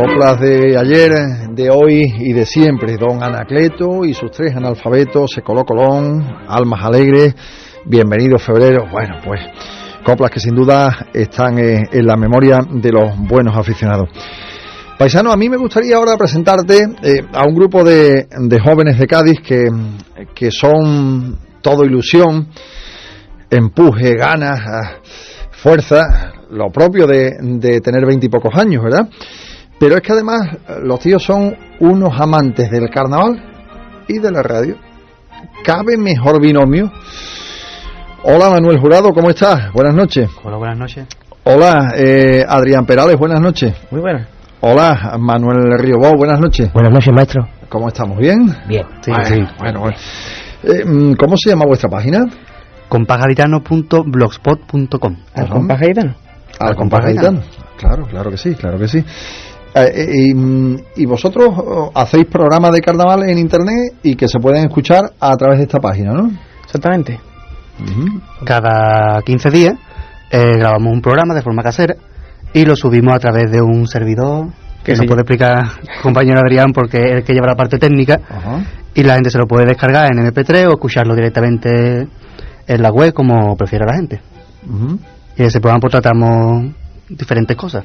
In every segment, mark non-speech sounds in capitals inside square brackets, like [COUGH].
Coplas de ayer, de hoy y de siempre. Don Anacleto y sus tres analfabetos, Secoló Colón, Almas Alegres. Bienvenido febrero. Bueno, pues coplas que sin duda están eh, en la memoria de los buenos aficionados. Paisano, a mí me gustaría ahora presentarte eh, a un grupo de, de, jóvenes de Cádiz que, que son todo ilusión, empuje, ganas, fuerza, lo propio de, de tener veintipocos años, ¿verdad? Pero es que además los tíos son unos amantes del carnaval y de la radio. ¿Cabe mejor binomio? Hola Manuel Jurado, ¿cómo estás? Buenas noches. Hola, buenas noches. Hola eh, Adrián Perales, buenas noches. Muy buenas. Hola Manuel Riobó, buenas noches. Buenas noches, maestro. ¿Cómo estamos? ¿Bien? Bien. Sí, bueno, sí. Bueno, bueno. Eh, ¿Cómo se llama vuestra página? compagaritano.blogspot.com ¿Al compás? Al compás. Claro, claro que sí, claro que sí. Eh, y, y, vosotros oh, hacéis programas de carnaval en internet y que se pueden escuchar a través de esta página, ¿no? Exactamente. Uh -huh. Cada 15 días eh, grabamos un programa de forma casera y lo subimos a través de un servidor que nos puede explicar [LAUGHS] compañero Adrián porque es el que lleva la parte técnica uh -huh. y la gente se lo puede descargar en MP3 o escucharlo directamente en la web como prefiera la gente. Uh -huh. Y en ese programa pues tratamos diferentes cosas,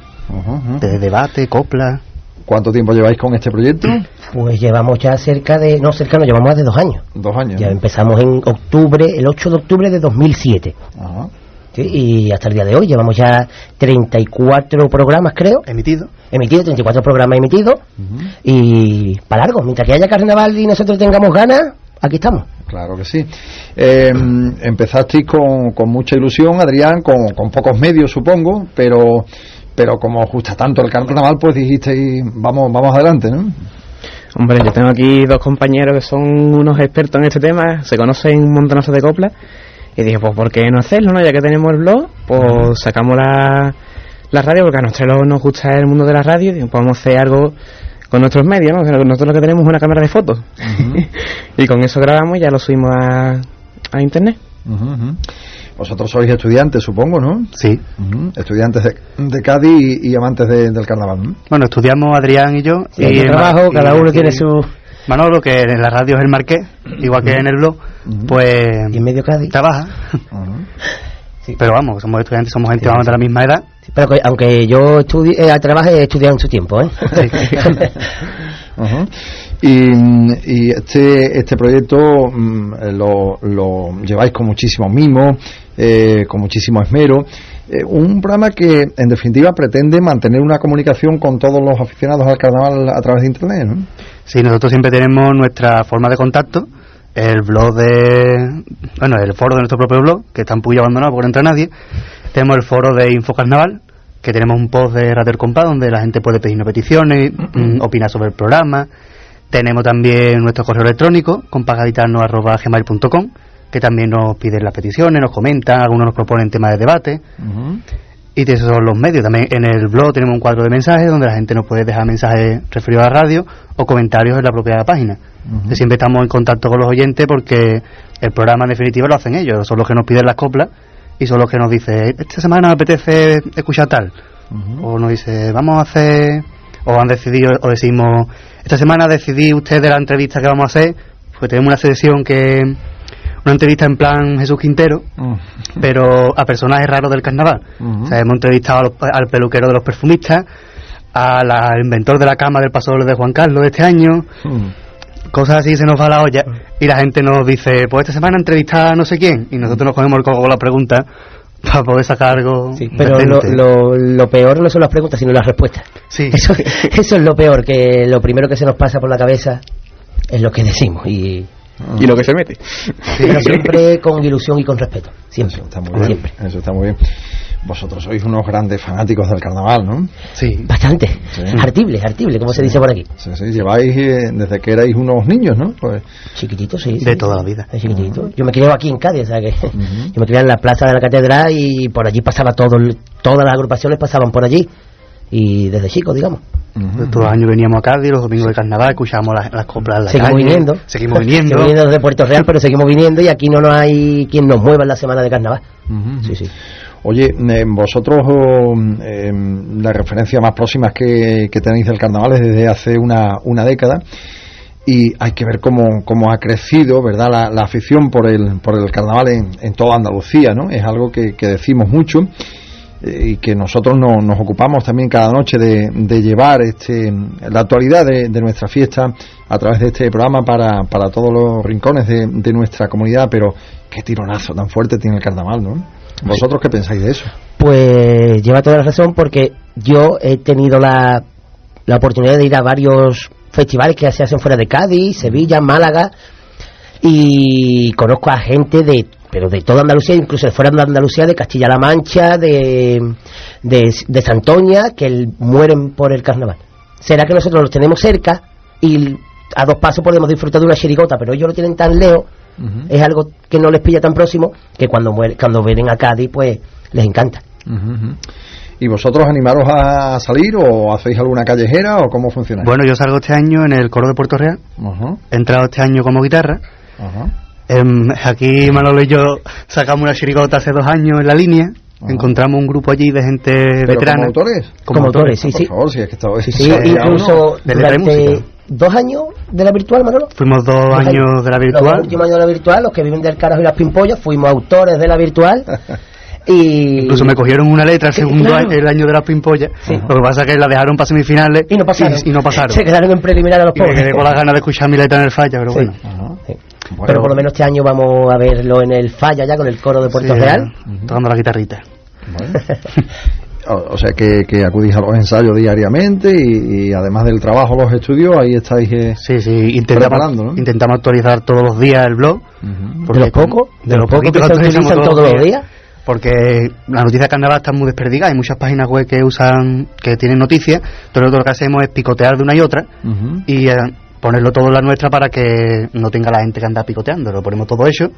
de debate, copla. ¿Cuánto tiempo lleváis con este proyecto? Pues llevamos ya cerca de, no cerca, no, llevamos más de dos años. Dos años. Ya empezamos en octubre, el 8 de octubre de 2007. Ajá. Sí, y hasta el día de hoy llevamos ya 34 programas, creo. Emitidos. Emitidos, 34 programas emitidos. Uh -huh. Y para largo, mientras que haya carnaval y nosotros tengamos ganas, aquí estamos. Claro que sí. Eh, empezasteis con, con, mucha ilusión, Adrián, con, con, pocos medios, supongo, pero pero como os gusta tanto el carnaval, pues dijisteis, vamos, vamos adelante, ¿no? Hombre, yo tengo aquí dos compañeros que son unos expertos en este tema, se conocen un montonazo de coplas, y dije, pues ¿por qué no hacerlo, no? Ya que tenemos el blog, pues sacamos la, la radio, porque a nosotros nos gusta el mundo de la radio, y podemos hacer algo con nuestros medios, ¿no? Nosotros lo que tenemos es una cámara de fotos. Uh [LAUGHS] -huh. y con eso grabamos y ya lo subimos a, a internet. Uh -huh. Vosotros sois estudiantes, supongo, ¿no? Sí. Uh -huh. Estudiantes de, de Cádiz y, y amantes de, del carnaval, ¿no? Bueno, estudiamos Adrián y yo. Sí, y el trabajo, cada uno tiene su... Manolo, que en la radio es el Marqués, igual que en el blog, pues... Y en medio Cádiz. Trabaja. Sí. Pero vamos, somos estudiantes, somos gente sí, de la misma edad. Sí, pero que, aunque yo estudie, eh, trabaje, he estudiado en su tiempo, ¿eh? uh [LAUGHS] -huh. y, y, este este proyecto mmm, lo, lo, lleváis con muchísimo mimo, eh, con muchísimo esmero. Eh, un programa que, en definitiva, pretende mantener una comunicación con todos los aficionados al carnaval a través de Internet, ¿no? Sí, nosotros siempre tenemos nuestra forma de contacto el blog de. Bueno, el foro de nuestro propio blog, que está un poquillo abandonado porque no entra nadie. Tenemos el foro de Info Carnaval, que tenemos un post de Radio Compa donde la gente puede pedirnos peticiones, mm, opinar sobre el programa. Tenemos también nuestro correo electrónico, compagaditano.gmail.com, que también nos piden las peticiones, nos comentan, algunos nos proponen temas de debate. Uh -huh. Y esos son los medios. También en el blog tenemos un cuadro de mensajes donde la gente nos puede dejar mensajes referidos a la radio o comentarios en la propia página. Uh -huh. Siempre estamos en contacto con los oyentes porque el programa en definitiva lo hacen ellos. Son los que nos piden las coplas y son los que nos dicen, esta semana me apetece escuchar tal. Uh -huh. O nos dice, vamos a hacer, o han decidido, o decimos, esta semana decidí usted de la entrevista que vamos a hacer, pues tenemos una sesión que una entrevista en plan Jesús Quintero, uh. pero a personajes raros del carnaval. Uh -huh. o sea, hemos entrevistado los, al peluquero de los perfumistas, al inventor de la cama del paso de Juan Carlos de este año. Uh. Cosas así se nos va la olla y la gente nos dice, pues esta semana entrevista a no sé quién y nosotros nos cogemos el coco con la pregunta para poder sacar algo. Sí, pero lo, lo, lo, peor no son las preguntas, sino las respuestas. Sí. [LAUGHS] Eso, eso es lo peor, que lo primero que se nos pasa por la cabeza es lo que decimos y Y lo que se mete. Pero [LAUGHS] siempre con ilusión y con respeto. Siempre. Eso está muy bien. Siempre. Eso está muy bien. Vosotros sois unos grandes fanáticos del carnaval, ¿no? Sí. Bastante. Sí. Artible, artible, como sí. se dice por aquí. Sí, sí. Lleváis eh, desde que erais unos niños, ¿no? Pues... Chiquititos, sí. De toda la vida. Chiquitito. Uh -huh. Yo me crié aquí en Cádiz, o sea que uh [LAUGHS] -huh. yo me crié en la plaza de la catedral y por allí pasaba todo, todas las agrupaciones pasaban por allí. Y desde chico, digamos. Uh -huh. Todos los años veníamos a Cádiz, los domingos de carnaval, escuchábamos las, las coplas en la seguimos calle. Viniendo. Seguimos [LAUGHS] viniendo. seguimos viniendo desde Puerto Real, pero seguimos viniendo y aquí no, no hay quien nos mueva en la semana de carnaval. Uh -huh. Sí, sí. Oye, eh, vosotros eh, las referencias más próximas que, que, tenéis del carnaval es desde hace una, una década y hay que ver cómo, cómo ha crecido verdad la, la, afición por el, por el carnaval en, en toda Andalucía, ¿no? Es algo que, que decimos mucho y que nosotros no, nos ocupamos también cada noche de, de llevar este, la actualidad de, de, nuestra fiesta a través de este programa para, para todos los rincones de, de, nuestra comunidad, pero qué tironazo tan fuerte tiene el carnaval, ¿no? ¿Vosotros qué pensáis de eso? Pues lleva toda la razón porque yo he tenido la, la oportunidad de ir a varios festivales que se hacen fuera de Cádiz, Sevilla, Málaga y conozco a gente de pero de toda Andalucía, incluso de fuera de Andalucía, de Castilla-La Mancha, de, de, de Santoña, que el, mueren por el carnaval. ¿Será que nosotros los tenemos cerca y a dos pasos podemos disfrutar de una chirigota, pero ellos lo tienen tan lejos, uh -huh. es algo que no les pilla tan próximo, que cuando, muere, cuando vienen a Cádiz, pues les encanta. Uh -huh. ¿Y vosotros animaros a salir o hacéis alguna callejera o cómo funciona? Bueno, yo salgo este año en el coro de Puerto Real, uh -huh. he entrado este año como guitarra. Eh, aquí Manolo y yo sacamos una chirigota hace dos años en la línea. Ajá. Encontramos un grupo allí de gente ¿Pero veterana. ¿Como autores? Como, como autores, sí, por sí. Favor, si es que estaba... sí, sí, incluso durante dos años de la virtual, Manolo. Fuimos dos, dos años, años, de la virtual. Los últimos años de la virtual, los que viven del carajo y las pimpollas, fuimos autores de la virtual. [LAUGHS] Y... Incluso me cogieron una letra el segundo claro. año, el año de las pimpollas. Sí. Lo que pasa es que la dejaron para semifinales y no pasaron. Y, y no pasaron. [LAUGHS] Se quedaron en preliminar a los y pobres. Me quedé con las ganas de escuchar mi letra en el falla, pero sí. bueno. Sí. bueno. Pero por lo menos este año vamos a verlo en el falla ya con el coro de Puerto Real. Uh -huh. Tocando la guitarrita. Bueno. [LAUGHS] o sea que, que, acudís a los ensayos diariamente y, y, además del trabajo, los estudios, ahí estáis eh, sí, sí, intentamos, ¿no? intentamos actualizar todos los días el blog. Uh -huh. ¿De lo poco? ¿De lo poco que se utilizan todos, todos los días? porque la noticia de carnaval está muy desperdigada, hay muchas páginas web que usan, que tienen noticias, entonces nosotros lo que hacemos es picotear de una y otra uh -huh. y eh, ponerlo todo en la nuestra para que no tenga la gente que anda picoteando, lo ponemos todo hecho,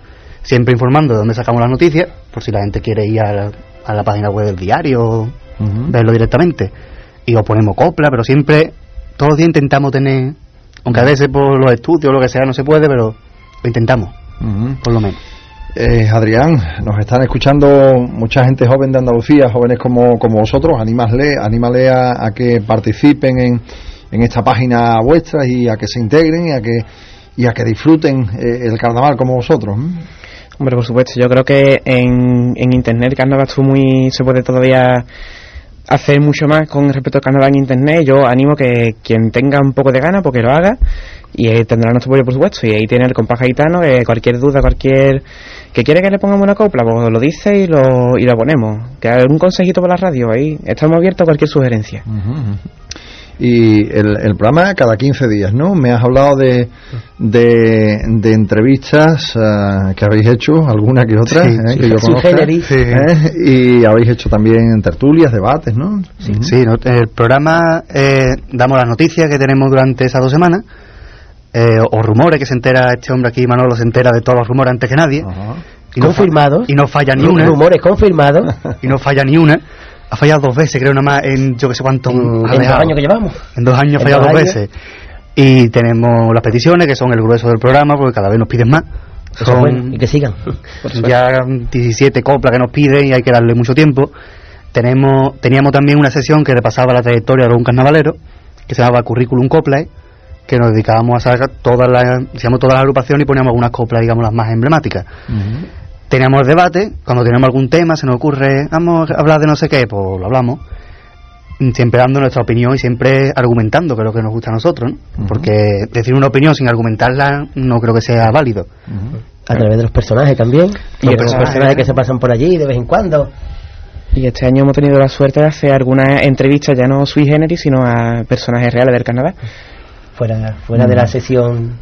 siempre informando de dónde sacamos las noticias, por si la gente quiere ir a la, a la página web del diario, uh -huh. verlo directamente, y os ponemos copla, pero siempre, todos los días intentamos tener, aunque a veces por los estudios o lo que sea no se puede, pero lo intentamos, uh -huh. por lo menos. Eh, Adrián, nos están escuchando mucha gente joven de Andalucía, jóvenes como, como vosotros, anímale, anímale a, a que participen en, en, esta página vuestra y a que se integren y a que, y a que disfruten eh, el carnaval como vosotros. Hombre, por supuesto, yo creo que en, en internet el carnaval muy, se puede todavía hacer mucho más con respecto al carnaval en internet. Yo animo que quien tenga un poco de gana, porque lo haga, y eh, tendrá nuestro apoyo, por supuesto. Y ahí tiene el compás gitano, eh, cualquier duda, cualquier que quiere que le pongamos una copla, pues lo dice y lo, y lo ponemos. Que un consejito para la radio, ahí estamos abiertos a cualquier sugerencia. Uh -huh. Y el, el, programa cada 15 días, ¿no? Me has hablado de, de, de entrevistas uh, que habéis hecho, alguna que otra, sí, ¿eh? sí, que yo sí, conozca. ¿eh? Y habéis hecho también tertulias, debates, ¿no? Sí, uh -huh. sí no, el programa eh, damos las noticias que tenemos durante esas dos semanas. Eh, o rumores que se entera este hombre aquí, Manolo, se entera de todos los rumores antes que nadie. Uh -huh. y confirmados. No y no falla ni una. Rumores confirmados. y no falla ni una. Ha fallado dos veces, creo, nada más en yo que sé cuánto. En, en dos años que llevamos. En dos años ha fallado dos, dos veces. Y tenemos las peticiones, que son el grueso del programa, porque cada vez nos piden más. Son, bueno, y que sigan. ya 17 coplas que nos piden y hay que darle mucho tiempo. Tenemos, teníamos también una sesión que repasaba la trayectoria de un carnavalero, que se llamaba Curriculum Coplae que nos dedicábamos a sacar todas las, todas las agrupaciones y poníamos algunas coplas, digamos, las más emblemáticas. Uh -huh. Teníamos el debate, cuando tenemos algún tema, se nos ocurre, vamos a hablar de no sé qué, pues lo hablamos, siempre dando nuestra opinión y siempre argumentando, que es lo que nos gusta a nosotros, ¿no? uh -huh. Porque decir una opinión sin argumentarla no creo que sea válido. Uh -huh. A través de los personajes también, y los personajes, personajes que se pasan por allí de vez en cuando. Y este año hemos tenido la suerte de hacer algunas entrevistas, ya no sui generis, sino a personajes reales del carnaval fuera fuera mm. de la sesión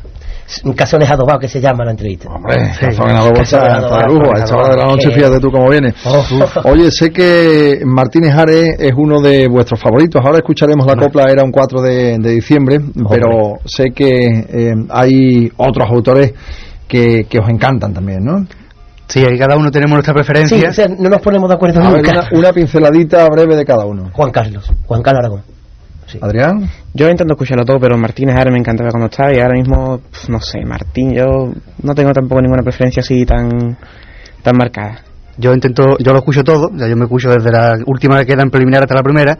cazones adobados que se llama la entrevista. Hombre, sí, cazones adobados está, está lujo. A esta hora de la noche, fíjate tú cómo viene. Oh. Oye, sé que Martínez Ares es uno de vuestros favoritos. Ahora escucharemos la copla, era un 4 de, de diciembre, Hombre. pero sé que eh, hay otros autores que, que os encantan también, ¿no? Sí, ahí cada uno tenemos nuestra preferencia. Sí, o sea, no nos ponemos de acuerdo a nunca. Ver, una, una, pinceladita breve de cada uno. Juan Carlos, Juan Carlos Aragón. Sí. Adrián. Yo intento escucharlo todo, pero Martínez ahora me encantaba cuando estaba y ahora mismo, no sé, Martín, yo no tengo tampoco ninguna preferencia así tan, tan marcada. Yo intento, yo lo escucho todo, ya yo me escucho desde la última que queda en preliminar hasta la primera,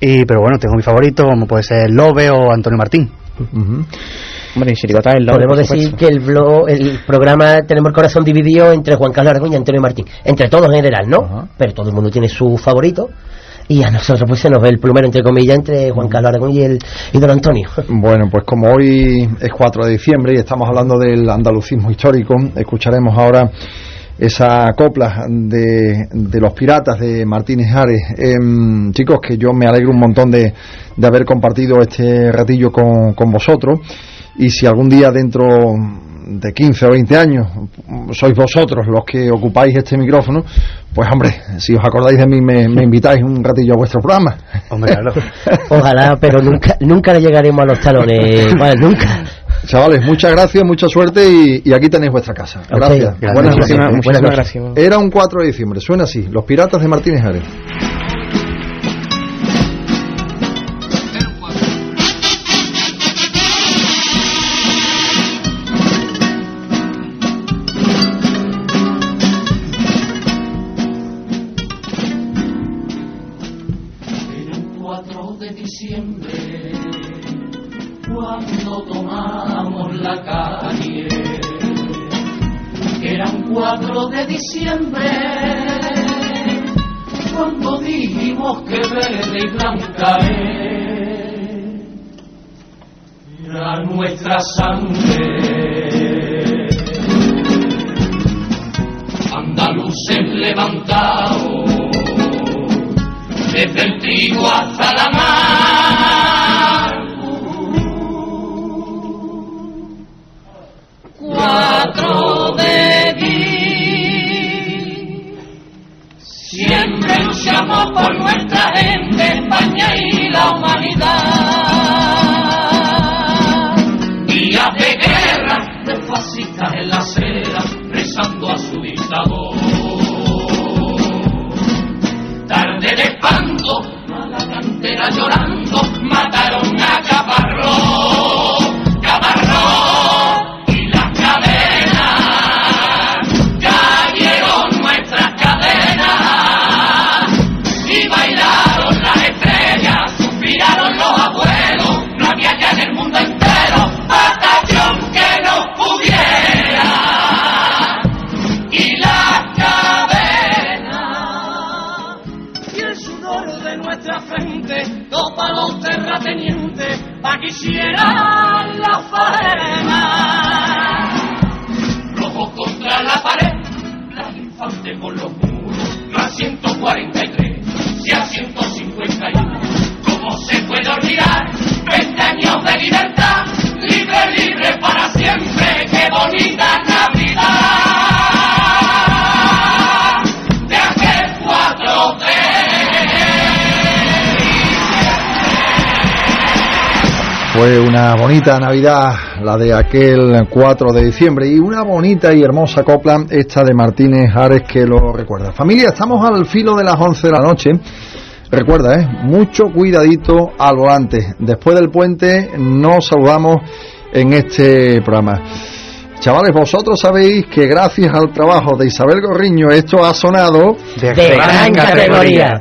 y pero bueno, tengo mi favorito, como puede ser Lobe o Antonio Martín. Hombre, en Chirigota es el Lobe, Podemos decir que el, blog, el programa tenemos el corazón dividido entre Juan Carlos Aragón y Antonio Martín. Entre todos en general, ¿no? Pero todo el mundo tiene su favorito. Y a nosotros pues se nos ve el plumero entre comillas entre Juan Carlos Aragón y el y don Antonio. [LAUGHS] Bueno, pues como hoy es 4 de diciembre y estamos hablando del andalucismo histórico, escucharemos ahora esa copla de, de los piratas de Martínez Ares. Em, chicos, que yo me alegro un montón de, de haber compartido este ratillo con, con vosotros. Y si algún día dentro de 15 o 20 años sois vosotros los que ocupáis este micrófono, pues hombre, si os acordáis de mí, me, me invitáis un ratillo a vuestro programa. Hombre, claro. [LAUGHS] Ojalá, pero nunca nunca le llegaremos a los talones. Nunca. Chavales, muchas gracias, mucha suerte y, y aquí tenéis vuestra casa. Gracias. Buenas Gracias. noches. Buenas noches. gracias. Era un 4 de diciembre, suena así, Los Piratas de Martínez Ares. 4 de diciembre, cuando tomamos la calle. Era un 4 de diciembre, cuando dijimos que verde y blanca. Era nuestra sangre. Andaluces levantados desde el trigo hasta la mar. Por nuestra gente, España y la humanidad. Días de guerra, de fascistas en la acera, rezando a su dictador tarde de espanto, a la cantera llorando, mataron Fue una bonita Navidad la de aquel 4 de diciembre y una bonita y hermosa copla esta de Martínez Ares que lo recuerda. Familia, estamos al filo de las 11 de la noche. Recuerda, ¿eh? mucho cuidadito al volante. Después del puente nos saludamos en este programa. Chavales, vosotros sabéis que gracias al trabajo de Isabel Gorriño esto ha sonado De De gran categoría.